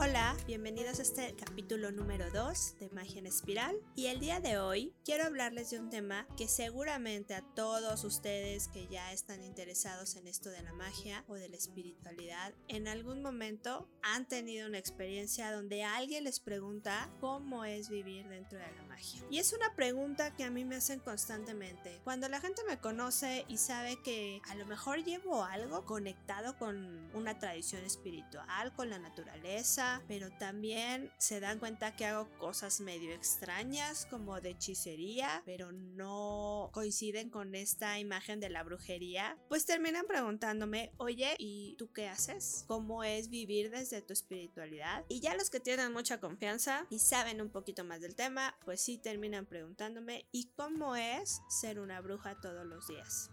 Hola, bienvenidos a este capítulo número 2 de Magia en Espiral y el día de hoy quiero hablarles de un tema que seguramente a todos ustedes que ya están interesados en esto de la magia o de la espiritualidad en algún momento han tenido una experiencia donde alguien les pregunta cómo es vivir dentro de la magia. Y es una pregunta que a mí me hacen constantemente. Cuando la gente me conoce y sabe que a lo mejor llevo algo conectado con una tradición espiritual, con la naturaleza, pero también se dan cuenta que hago cosas medio extrañas como de hechicería, pero no coinciden con esta imagen de la brujería, pues terminan preguntándome, oye, ¿y tú qué haces? ¿Cómo es vivir desde tu espiritualidad? Y ya los que tienen mucha confianza y saben un poquito más del tema, pues sí terminan preguntándome, ¿y cómo es ser una bruja todos los días?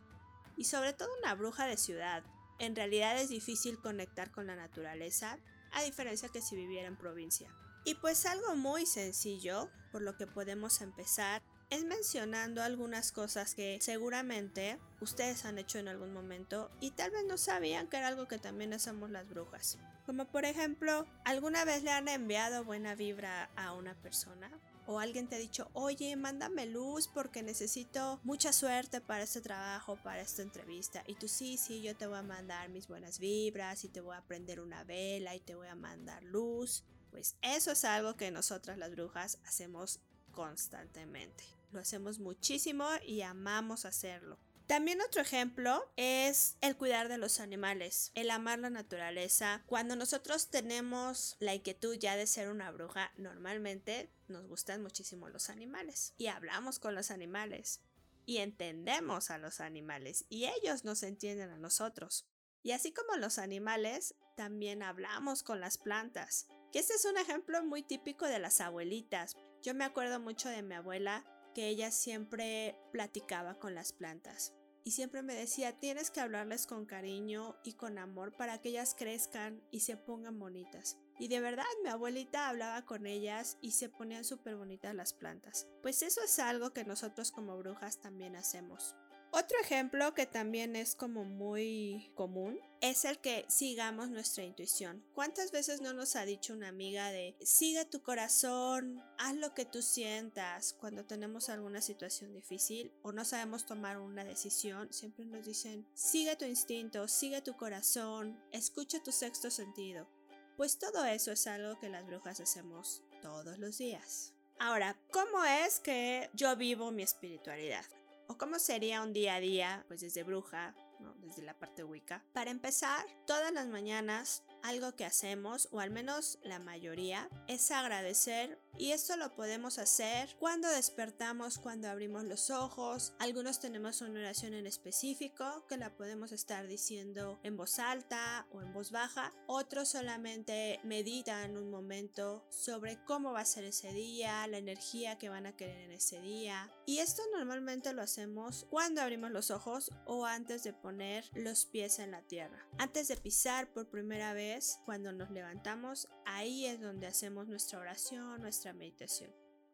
Y sobre todo una bruja de ciudad, en realidad es difícil conectar con la naturaleza a diferencia que si viviera en provincia. Y pues algo muy sencillo, por lo que podemos empezar, es mencionando algunas cosas que seguramente ustedes han hecho en algún momento y tal vez no sabían que era algo que también hacemos las brujas. Como por ejemplo, ¿alguna vez le han enviado buena vibra a una persona? O alguien te ha dicho, oye, mándame luz porque necesito mucha suerte para este trabajo, para esta entrevista. Y tú sí, sí, yo te voy a mandar mis buenas vibras y te voy a prender una vela y te voy a mandar luz. Pues eso es algo que nosotras las brujas hacemos constantemente. Lo hacemos muchísimo y amamos hacerlo. También otro ejemplo es el cuidar de los animales, el amar la naturaleza. Cuando nosotros tenemos la inquietud ya de ser una bruja, normalmente nos gustan muchísimo los animales y hablamos con los animales y entendemos a los animales y ellos nos entienden a nosotros. Y así como los animales, también hablamos con las plantas. Que este es un ejemplo muy típico de las abuelitas. Yo me acuerdo mucho de mi abuela que ella siempre platicaba con las plantas. Y siempre me decía, tienes que hablarles con cariño y con amor para que ellas crezcan y se pongan bonitas. Y de verdad, mi abuelita hablaba con ellas y se ponían súper bonitas las plantas. Pues eso es algo que nosotros como brujas también hacemos. Otro ejemplo que también es como muy común es el que sigamos nuestra intuición. ¿Cuántas veces no nos ha dicho una amiga de sigue tu corazón, haz lo que tú sientas cuando tenemos alguna situación difícil o no sabemos tomar una decisión? Siempre nos dicen sigue tu instinto, sigue tu corazón, escucha tu sexto sentido. Pues todo eso es algo que las brujas hacemos todos los días. Ahora, ¿cómo es que yo vivo mi espiritualidad? O cómo sería un día a día, pues desde bruja, desde la parte Wicca. Para empezar, todas las mañanas algo que hacemos, o al menos la mayoría, es agradecer y esto lo podemos hacer cuando despertamos, cuando abrimos los ojos. Algunos tenemos una oración en específico que la podemos estar diciendo en voz alta o en voz baja. Otros solamente meditan un momento sobre cómo va a ser ese día, la energía que van a querer en ese día. Y esto normalmente lo hacemos cuando abrimos los ojos o antes de poner los pies en la tierra. Antes de pisar por primera vez cuando nos levantamos, ahí es donde hacemos nuestra oración, nuestra meditación.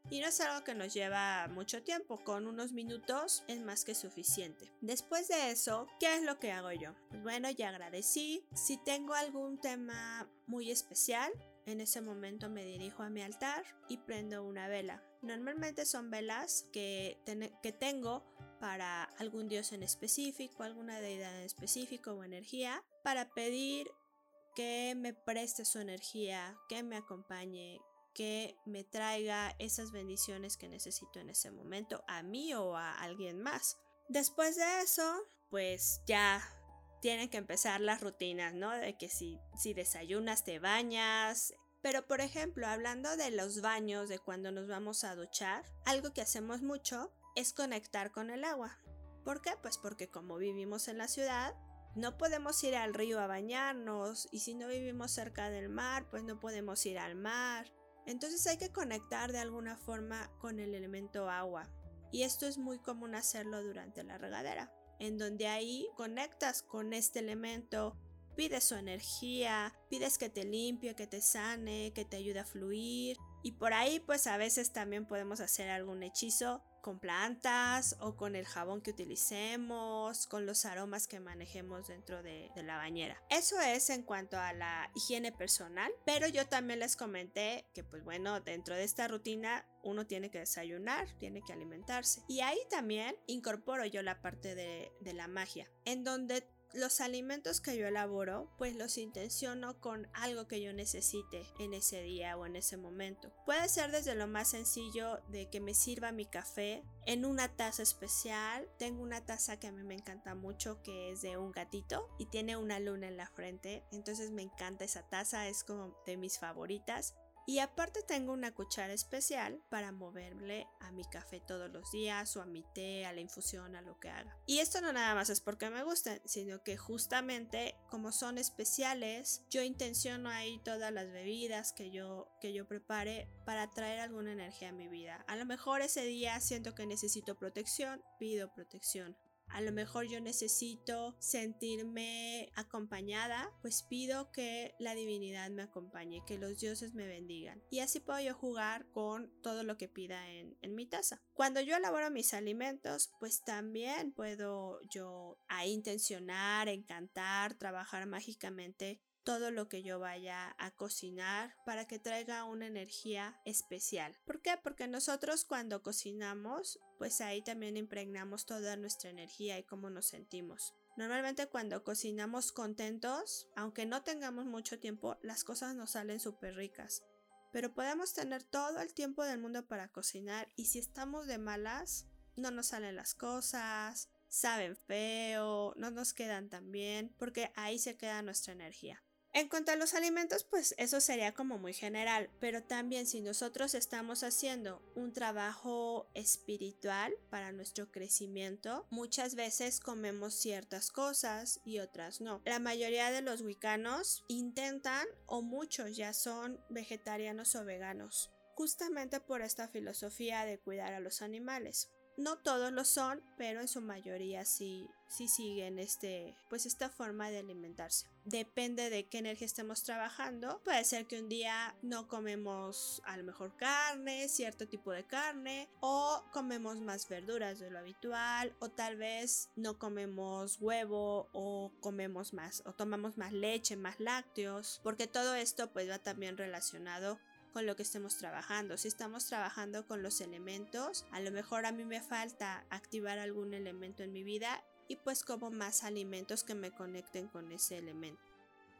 Y no es algo que nos lleva mucho tiempo, con unos minutos es más que suficiente. Después de eso, ¿qué es lo que hago yo? Pues bueno, ya agradecí. Si tengo algún tema muy especial, en ese momento me dirijo a mi altar y prendo una vela. Normalmente son velas que, que tengo para algún dios en específico, alguna deidad en específico o energía, para pedir que me preste su energía, que me acompañe, que me traiga esas bendiciones que necesito en ese momento a mí o a alguien más. Después de eso, pues ya tienen que empezar las rutinas, ¿no? De que si, si desayunas, te bañas. Pero por ejemplo, hablando de los baños, de cuando nos vamos a duchar, algo que hacemos mucho es conectar con el agua. ¿Por qué? Pues porque como vivimos en la ciudad, no podemos ir al río a bañarnos y si no vivimos cerca del mar, pues no podemos ir al mar. Entonces hay que conectar de alguna forma con el elemento agua. Y esto es muy común hacerlo durante la regadera, en donde ahí conectas con este elemento, pides su energía, pides que te limpie, que te sane, que te ayude a fluir. Y por ahí pues a veces también podemos hacer algún hechizo con plantas o con el jabón que utilicemos, con los aromas que manejemos dentro de, la bañera. Eso es en cuanto a la higiene personal, pero yo también les comenté que pues bueno, dentro de esta rutina uno tiene que desayunar, tiene que alimentarse. Y ahí también incorporo yo la parte de, de la magia, en donde los alimentos que yo elaboro, pues los intenciono con algo que yo necesite en ese día o en ese momento. Puede ser desde lo más sencillo de que me sirva mi café en una taza especial. Tengo una taza que a mí me encanta mucho que es de un gatito y tiene una luna en la frente. Entonces me encanta esa taza, es como de mis favoritas. Y aparte tengo una cuchara especial para moverle a mi café todos los días o a mi té, a la infusión, a lo que haga. Y esto no nada más es porque me gusten, sino que justamente como son especiales, yo intenciono ahí todas las bebidas que yo, que yo prepare para traer alguna energía a mi vida. A lo mejor ese día siento que necesito protección, pido protección a lo mejor yo necesito sentirme acompañada, pues pido que la divinidad me acompañe, que los dioses me bendigan. Y así puedo yo jugar con todo lo que pida en, en mi taza. Cuando yo elaboro mis alimentos, pues también puedo yo a intencionar, encantar, trabajar mágicamente todo lo que yo vaya a cocinar para que traiga una energía especial. ¿Por qué? Porque nosotros cuando cocinamos, pues ahí también impregnamos toda nuestra energía y cómo nos sentimos. Normalmente cuando cocinamos contentos, aunque no tengamos mucho tiempo, las cosas nos salen súper ricas. Pero podemos tener todo el tiempo del mundo para cocinar y si estamos de malas, no nos salen las cosas, saben feo, no nos quedan tan bien, porque ahí se queda nuestra energía. En cuanto a los alimentos, pues eso sería como muy general, pero también si nosotros estamos haciendo un trabajo espiritual para nuestro crecimiento, muchas veces comemos ciertas cosas y otras no. La mayoría de los wicanos intentan o muchos ya son vegetarianos o veganos, justamente por esta filosofía de cuidar a los animales. No todos lo son, pero en su mayoría sí, sí siguen este, pues esta forma de alimentarse. Depende de qué energía estemos trabajando. Puede ser que un día no comemos a lo mejor carne, cierto tipo de carne, o comemos más verduras de lo habitual, o tal vez no comemos huevo, o comemos más, o tomamos más leche, más lácteos, porque todo esto pues va también relacionado con lo que estemos trabajando. Si estamos trabajando con los elementos, a lo mejor a mí me falta activar algún elemento en mi vida y pues como más alimentos que me conecten con ese elemento.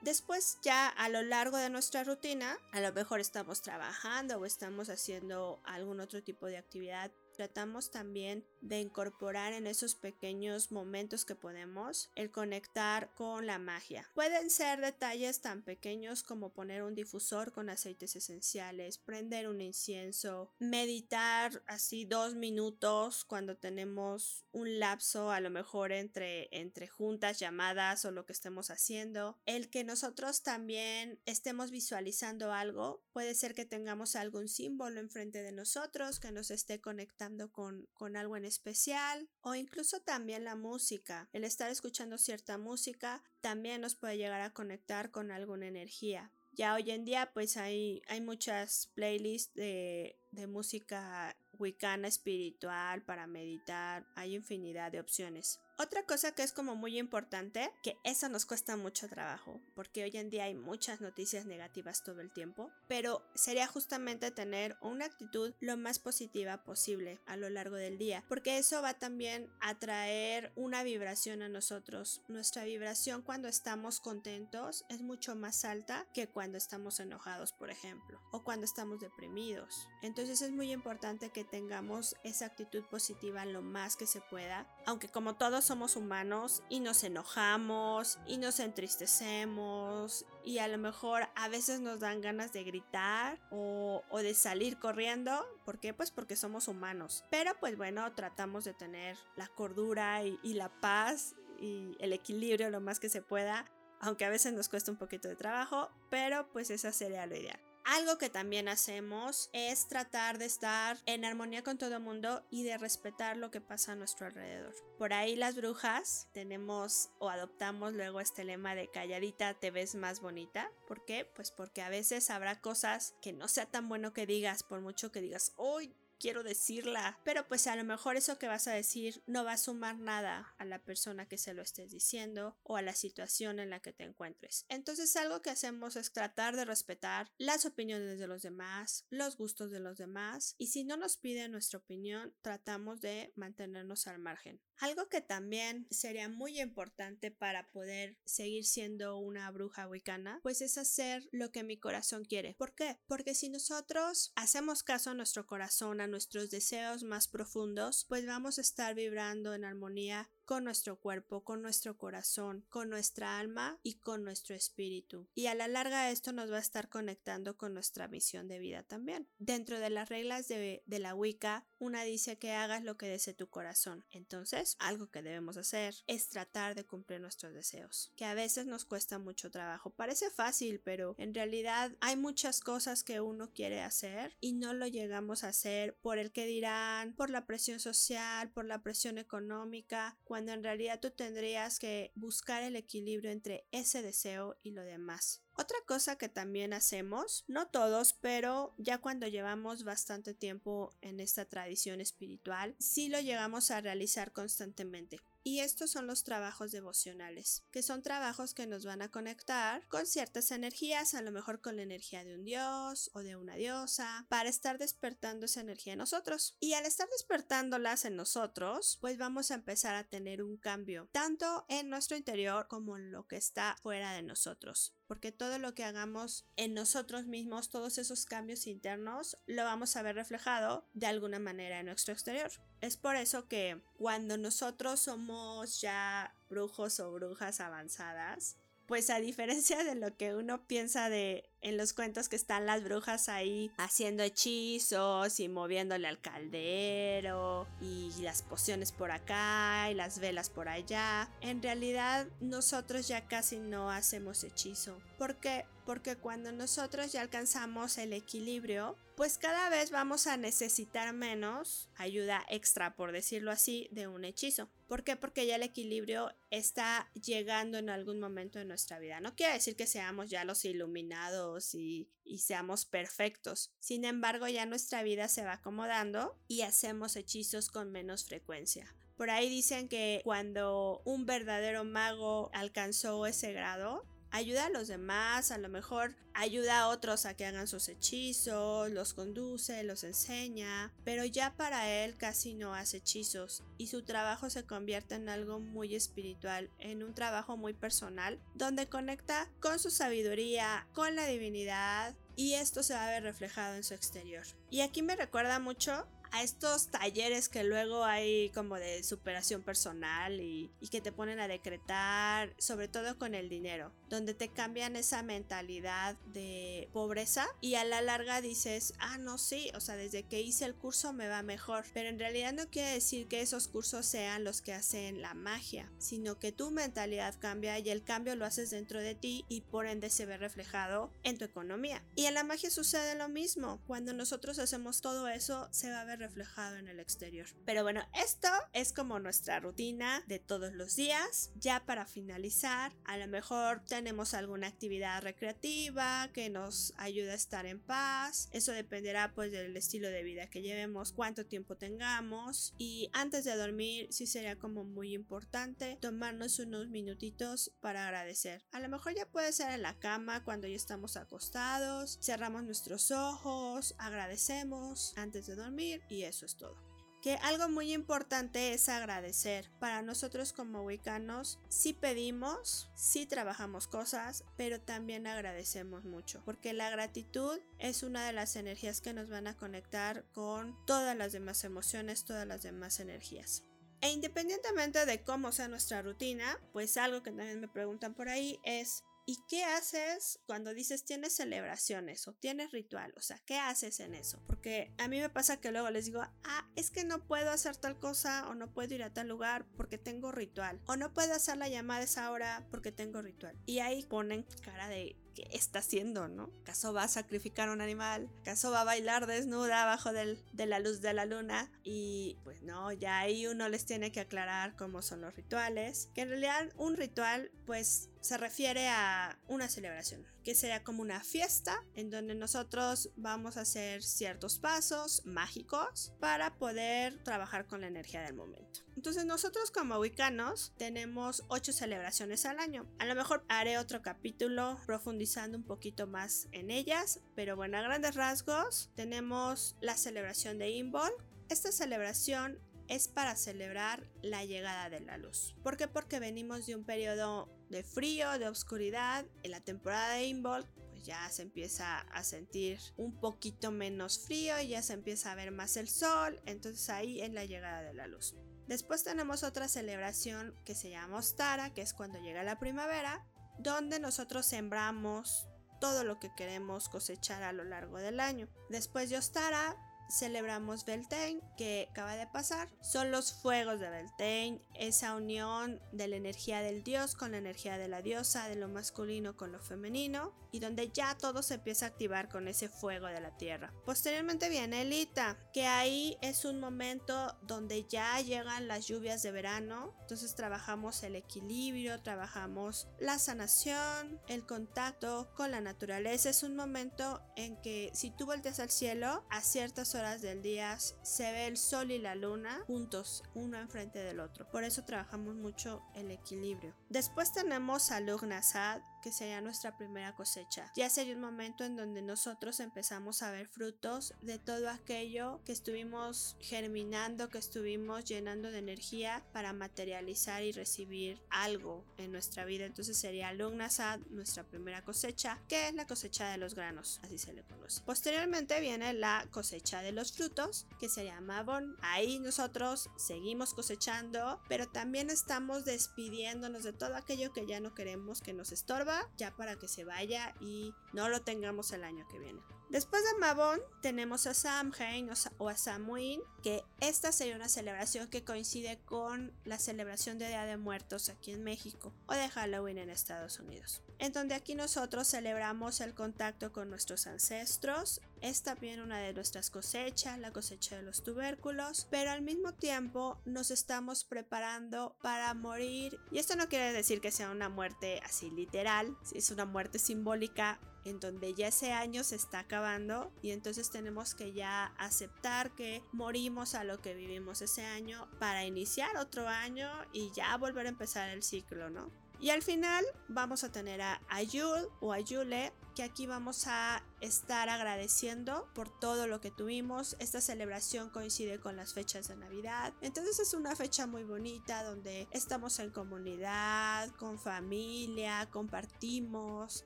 Después ya a lo largo de nuestra rutina, a lo mejor estamos trabajando o estamos haciendo algún otro tipo de actividad tratamos también de incorporar en esos pequeños momentos que podemos el conectar con la magia. Pueden ser detalles tan pequeños como poner un difusor con aceites esenciales, prender un incienso, meditar así dos minutos cuando tenemos un lapso a lo mejor entre, entre juntas, llamadas o lo que estemos haciendo. El que nosotros también estemos visualizando algo, puede ser que tengamos algún símbolo enfrente de nosotros que nos esté conectando con, con algo en especial o incluso también la música. El estar escuchando cierta música también nos puede llegar a conectar con alguna energía. Ya hoy en día pues hay, hay muchas playlists de, de música wicana espiritual para meditar, hay infinidad de opciones. Otra cosa que es como muy importante, que eso nos cuesta mucho trabajo, porque hoy en día hay muchas noticias negativas todo el tiempo, pero sería justamente tener una actitud lo más positiva posible a lo largo del día, porque eso va también a traer una vibración a nosotros. Nuestra vibración cuando estamos contentos es mucho más alta que cuando estamos enojados, por ejemplo, o cuando estamos deprimidos. Entonces es muy importante que tengamos esa actitud positiva lo más que se pueda, aunque como todos somos humanos y nos enojamos y nos entristecemos y a lo mejor a veces nos dan ganas de gritar o, de salir corriendo. ¿Por qué? Pues porque somos humanos. Pero pues bueno, tratamos de tener la cordura y, y la paz y el equilibrio lo más que se pueda. Aunque a veces nos cuesta un poquito de trabajo, pero pues esa sería lo ideal. Algo que también hacemos es tratar de estar en armonía con todo el mundo y de respetar lo que pasa a nuestro alrededor. Por ahí las brujas tenemos o adoptamos luego este lema de calladita te ves más bonita. ¿Por qué? Pues porque a veces habrá cosas que no sea tan bueno que digas, por mucho que digas, hoy quiero decirla, pero pues a lo mejor eso que vas a decir no va a sumar nada a la persona que se lo estés diciendo o a la situación en la que te encuentres. Entonces algo que hacemos es tratar de respetar las opiniones de los demás, los gustos de los demás y si no nos piden nuestra opinión, tratamos de mantenernos al margen. Algo que también sería muy importante para poder seguir siendo una bruja wicana, pues es hacer lo que mi corazón quiere. ¿Por qué? Porque si nosotros hacemos caso a nuestro corazón, a nuestros deseos más profundos, pues vamos a estar vibrando en armonía con nuestro cuerpo, con nuestro corazón, con nuestra alma y con nuestro espíritu. Y a la larga esto nos va a estar conectando con nuestra misión de vida también. Dentro de las reglas de, la Wicca, una dice que hagas lo que desee tu corazón. Entonces, algo que debemos hacer es tratar de cumplir nuestros deseos, que a veces nos cuesta mucho trabajo. Parece fácil, pero en realidad hay muchas cosas que uno quiere hacer y no lo llegamos a hacer por el que dirán, por la presión social, por la presión económica, en realidad tú tendrías que buscar el equilibrio entre ese deseo y lo demás. Otra cosa que también hacemos, no todos, pero ya cuando llevamos bastante tiempo en esta tradición espiritual, sí lo llegamos a realizar constantemente. Y estos son los trabajos devocionales, que son trabajos que nos van a conectar con ciertas energías, a lo mejor con la energía de un dios o de una diosa, para estar despertando esa energía en nosotros. Y al estar despertándolas en nosotros, pues vamos a empezar a tener un cambio, tanto en nuestro interior como en lo que está fuera de nosotros porque todo lo que hagamos en nosotros mismos, todos esos cambios internos, lo vamos a ver reflejado de alguna manera en nuestro exterior. Es por eso que cuando nosotros somos ya brujos o brujas avanzadas, pues a diferencia de lo que uno piensa de en los cuentos que están las brujas ahí haciendo hechizos y moviéndole al caldero y las pociones por acá y las velas por allá, en realidad nosotros ya casi no hacemos hechizo. ¿Por qué? Porque cuando nosotros ya alcanzamos el equilibrio, pues cada vez vamos a necesitar menos ayuda extra, por decirlo así, de un hechizo. ¿Por qué? Porque ya el equilibrio está llegando en algún momento de nuestra vida. No quiere decir que seamos ya los iluminados y, seamos perfectos. Sin embargo, ya nuestra vida se va acomodando y hacemos hechizos con menos frecuencia. Por ahí dicen que cuando un verdadero mago alcanzó ese grado, ayuda a los demás, a lo mejor ayuda a otros a que hagan sus hechizos, los conduce, los enseña, pero ya para él casi no hace hechizos y su trabajo se convierte en algo muy espiritual, en un trabajo muy personal, donde conecta con su sabiduría, con la divinidad y esto se va a ver reflejado en su exterior. Y aquí me recuerda mucho a estos talleres que luego hay como de superación personal y, y, que te ponen a decretar, sobre todo con el dinero, donde te cambian esa mentalidad de pobreza y a la larga dices, ah, no, sí, o sea, desde que hice el curso me va mejor, pero en realidad no quiere decir que esos cursos sean los que hacen la magia, sino que tu mentalidad cambia y el cambio lo haces dentro de ti y por ende se ve reflejado en tu economía. Y en la magia sucede lo mismo, cuando nosotros hacemos todo eso se va a ver reflejado en el exterior. Pero bueno, esto es como nuestra rutina de todos los días. Ya para finalizar, a lo mejor tenemos alguna actividad recreativa que nos ayuda a estar en paz. Eso dependerá pues del estilo de vida que llevemos, cuánto tiempo tengamos y antes de dormir sí sería como muy importante tomarnos unos minutitos para agradecer. A lo mejor ya puede ser en la cama cuando ya estamos acostados, cerramos nuestros ojos, agradecemos antes de dormir y eso es todo. Que algo muy importante es agradecer. Para nosotros como wicanos, sí pedimos, sí trabajamos cosas, pero también agradecemos mucho. Porque la gratitud es una de las energías que nos van a conectar con todas las demás emociones, todas las demás energías. E independientemente de cómo sea nuestra rutina, pues algo que también me preguntan por ahí es ¿Y qué haces cuando dices tienes celebraciones o tienes ritual? O sea, ¿qué haces en eso? Porque a mí me pasa que luego les digo, ah, es que no puedo hacer tal cosa o no puedo ir a tal lugar porque tengo ritual. O no puedo hacer la llamada esa hora porque tengo ritual. Y ahí ponen cara de, ¿qué está haciendo, no? ¿Acaso va a sacrificar un animal? ¿Acaso va a bailar desnuda abajo de la luz de la luna? Y pues no, ya ahí uno les tiene que aclarar cómo son los rituales. Que en realidad un ritual pues se refiere a una celebración, que sea como una fiesta en donde nosotros vamos a hacer ciertos pasos mágicos para poder trabajar con la energía del momento. Entonces nosotros como wicanos tenemos ocho celebraciones al año. A lo mejor haré otro capítulo profundizando un poquito más en ellas, pero bueno, a grandes rasgos tenemos la celebración de Imbol. Esta celebración es para celebrar la llegada de la luz. ¿Por qué? Porque venimos de un periodo de frío, de oscuridad. En la temporada de Involt pues ya se empieza a sentir un poquito menos frío y ya se empieza a ver más el sol. Entonces ahí es la llegada de la luz. Después tenemos otra celebración que se llama Ostara, que es cuando llega la primavera, donde nosotros sembramos todo lo que queremos cosechar a lo largo del año. Después de Ostara celebramos Beltane, que acaba de pasar. Son los fuegos de Beltane, esa unión de la energía del dios con la energía de la diosa, de lo masculino con lo femenino, y donde ya todo se empieza a activar con ese fuego de la tierra. Posteriormente viene Elita, que ahí es un momento donde ya llegan las lluvias de verano, entonces trabajamos el equilibrio, trabajamos la sanación, el contacto con la naturaleza. Es un momento en que si tú volteas al cielo a ciertas horas del día se ve el sol y la luna juntos, uno enfrente del otro. Por eso trabajamos mucho el equilibrio. Después tenemos a Lugnasad, que sería nuestra primera cosecha. Ya sería un momento en donde nosotros empezamos a ver frutos de todo aquello que estuvimos germinando, que estuvimos llenando de energía para materializar y recibir algo en nuestra vida. Entonces sería Lugnasad, nuestra primera cosecha, que es la cosecha de los granos, así se le conoce. Posteriormente viene la cosecha de los frutos, que se llama Bon. Ahí nosotros seguimos cosechando, pero también estamos despidiéndonos de todo aquello que ya no queremos que nos estorba ya para que se vaya y no lo tengamos el año que viene. Después de Mabon tenemos a Samhain o a Samhain, que esta sería una celebración que coincide con la celebración de Día de Muertos aquí en México o de Halloween en Estados Unidos. En donde aquí nosotros celebramos el contacto con nuestros ancestros, es también una de nuestras cosechas, la cosecha de los tubérculos, pero al mismo tiempo nos estamos preparando para morir. Y esto no quiere decir que sea una muerte así literal, es una muerte simbólica en donde ya ese año se está acabando y entonces tenemos que ya aceptar que morimos a lo que vivimos ese año para iniciar otro año y ya volver a empezar el ciclo, ¿no? Y al final vamos a tener a Ayul o Ayule, que aquí vamos a estar agradeciendo por todo lo que tuvimos. Esta celebración coincide con las fechas de Navidad. Entonces es una fecha muy bonita donde estamos en comunidad, con familia, compartimos,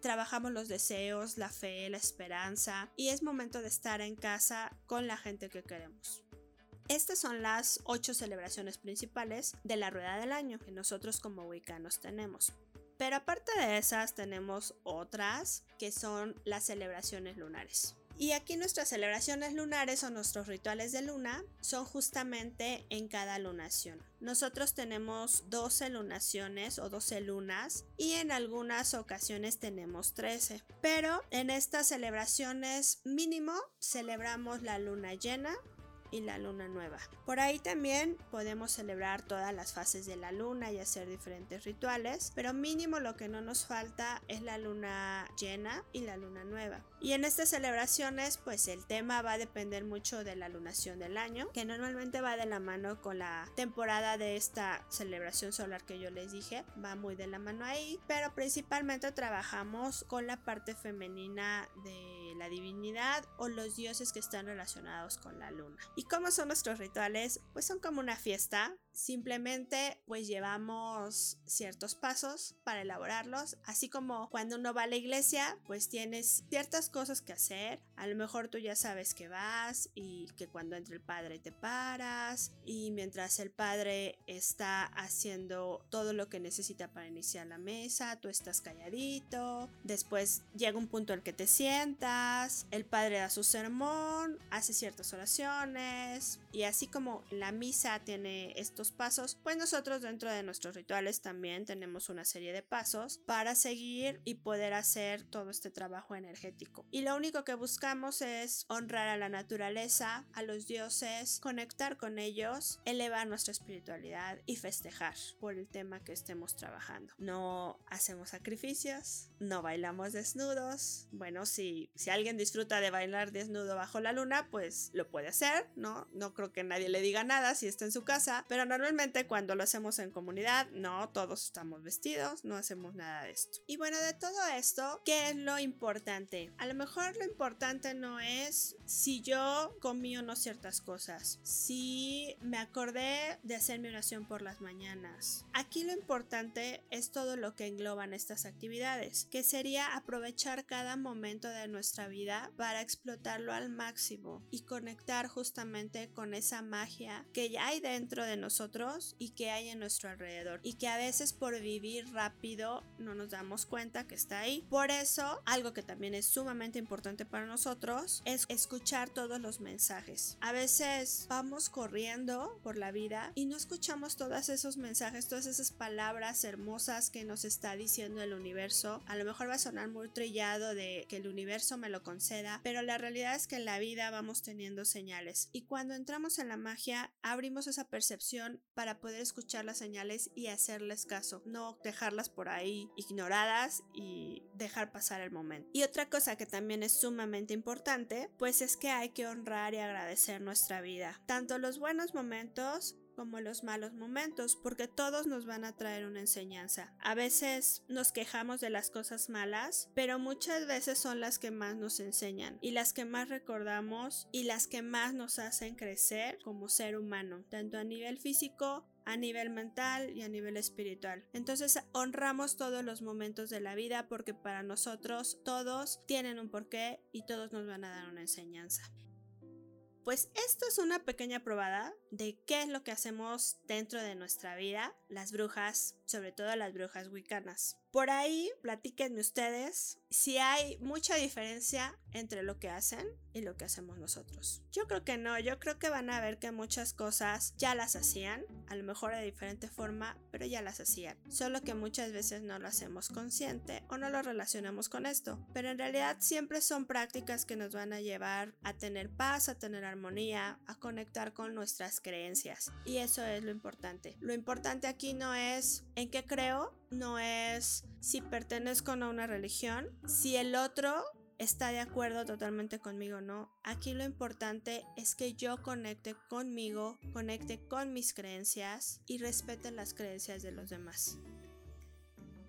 trabajamos los deseos, la fe, la esperanza y es momento de estar en casa con la gente que queremos. Estas son las ocho celebraciones principales de la rueda del año que nosotros como wicanos tenemos. Pero aparte de esas tenemos otras que son las celebraciones lunares. Y aquí nuestras celebraciones lunares o nuestros rituales de luna son justamente en cada lunación. Nosotros tenemos 12 lunaciones o 12 lunas y en algunas ocasiones tenemos 13. Pero en estas celebraciones mínimo celebramos la luna llena, y la luna nueva. Por ahí también podemos celebrar todas las fases de la luna y hacer diferentes rituales, pero mínimo lo que no nos falta es la luna llena y la luna nueva. Y en estas celebraciones pues el tema va a depender mucho de la lunación del año, que normalmente va de la mano con la temporada de esta celebración solar que yo les dije, va muy de la mano ahí, pero principalmente trabajamos con la parte femenina de la divinidad o los dioses que están relacionados con la luna. ¿Y cómo son nuestros rituales? Pues son como una fiesta. Simplemente pues llevamos ciertos pasos para elaborarlos. Así como cuando uno va a la iglesia pues tienes ciertas cosas que hacer. A lo mejor tú ya sabes que vas y que cuando entra el padre te paras. Y mientras el padre está haciendo todo lo que necesita para iniciar la mesa, tú estás calladito. Después llega un punto en el que te sientas. El padre da su sermón, hace ciertas oraciones y así como la misa tiene estos pasos, pues nosotros dentro de nuestros rituales también tenemos una serie de pasos para seguir y poder hacer todo este trabajo energético. Y lo único que buscamos es honrar a la naturaleza, a los dioses, conectar con ellos, elevar nuestra espiritualidad y festejar por el tema que estemos trabajando. No hacemos sacrificios, no bailamos desnudos. Bueno, si, si alguien disfruta de bailar desnudo bajo la luna, pues lo puede hacer, ¿no? No creo que nadie le diga nada si está en su casa, pero normalmente cuando lo hacemos en comunidad, no, todos estamos vestidos, no hacemos nada de esto. Y bueno, de todo esto, ¿qué es lo importante? A lo mejor lo importante no es si yo comí o no ciertas cosas, si me acordé de hacer mi oración por las mañanas. Aquí lo importante es todo lo que engloban estas actividades, que sería aprovechar cada momento de nuestra vida para explotarlo al máximo y conectar justamente con esa magia que ya hay dentro de nosotros y que hay en nuestro alrededor y que a veces por vivir rápido no nos damos cuenta que está ahí. Por eso, algo que también es sumamente importante para nosotros es escuchar todos los mensajes. A veces vamos corriendo por la vida y no escuchamos todos esos mensajes, todas esas palabras hermosas que nos está diciendo el universo. A lo mejor va a sonar muy trillado de que el universo me lo conceda, pero la realidad es que en la vida vamos teniendo señales y cuando entramos en la magia abrimos esa percepción para poder escuchar las señales y hacerles caso, no dejarlas por ahí ignoradas y dejar pasar el momento. Y otra cosa que también es sumamente importante, pues es que hay que honrar y agradecer nuestra vida, tanto los buenos momentos como los malos momentos, porque todos nos van a traer una enseñanza. A veces nos quejamos de las cosas malas, pero muchas veces son las que más nos enseñan y las que más recordamos y las que más nos hacen crecer como ser humano, tanto a nivel físico a nivel mental y a nivel espiritual. Entonces honramos todos los momentos de la vida porque para nosotros todos tienen un porqué y todos nos van a dar una enseñanza. Pues esto es una pequeña probada de qué es lo que hacemos dentro de nuestra vida, las brujas, sobre todo las brujas wicanas. Por ahí, platíquenme ustedes si hay mucha diferencia entre lo que hacen y lo que hacemos nosotros. Yo creo que no, yo creo que van a ver que muchas cosas ya las hacían, a lo mejor de diferente forma, pero ya las hacían. Solo que muchas veces no lo hacemos consciente o no lo relacionamos con esto. Pero en realidad siempre son prácticas que nos van a llevar a tener paz, a tener armonía, a conectar con nuestras creencias. Y eso es lo importante. Lo importante aquí no es en qué creo, no es si pertenezco a una religión, si el otro está de acuerdo totalmente conmigo o no. Aquí lo importante es que yo conecte conmigo, conecte con mis creencias y respete las creencias de los demás.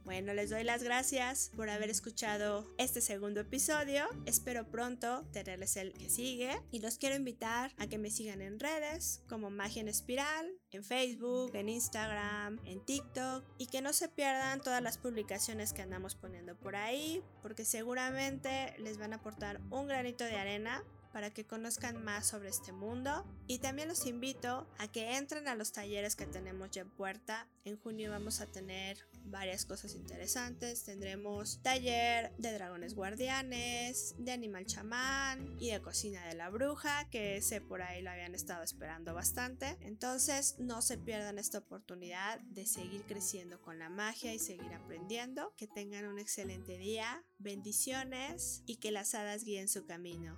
Bueno, les doy las gracias por haber escuchado este segundo episodio. Espero pronto tenerles el que sigue y los quiero invitar a que me sigan en redes como Magia en Espiral, en Facebook, en Instagram, en TikTok y que no se pierdan todas las publicaciones que andamos poniendo por ahí porque seguramente les van a aportar un granito de arena para que conozcan más sobre este mundo y también los invito a que entren a los talleres que tenemos ya en puerta. En junio vamos a tener varias cosas interesantes. Tendremos taller de dragones guardianes, de animal chamán y de cocina de la bruja, que ese por ahí lo habían estado esperando bastante. Entonces no se pierdan esta oportunidad de seguir creciendo con la magia y seguir aprendiendo. Que tengan un excelente día, bendiciones y que las hadas guíen su camino.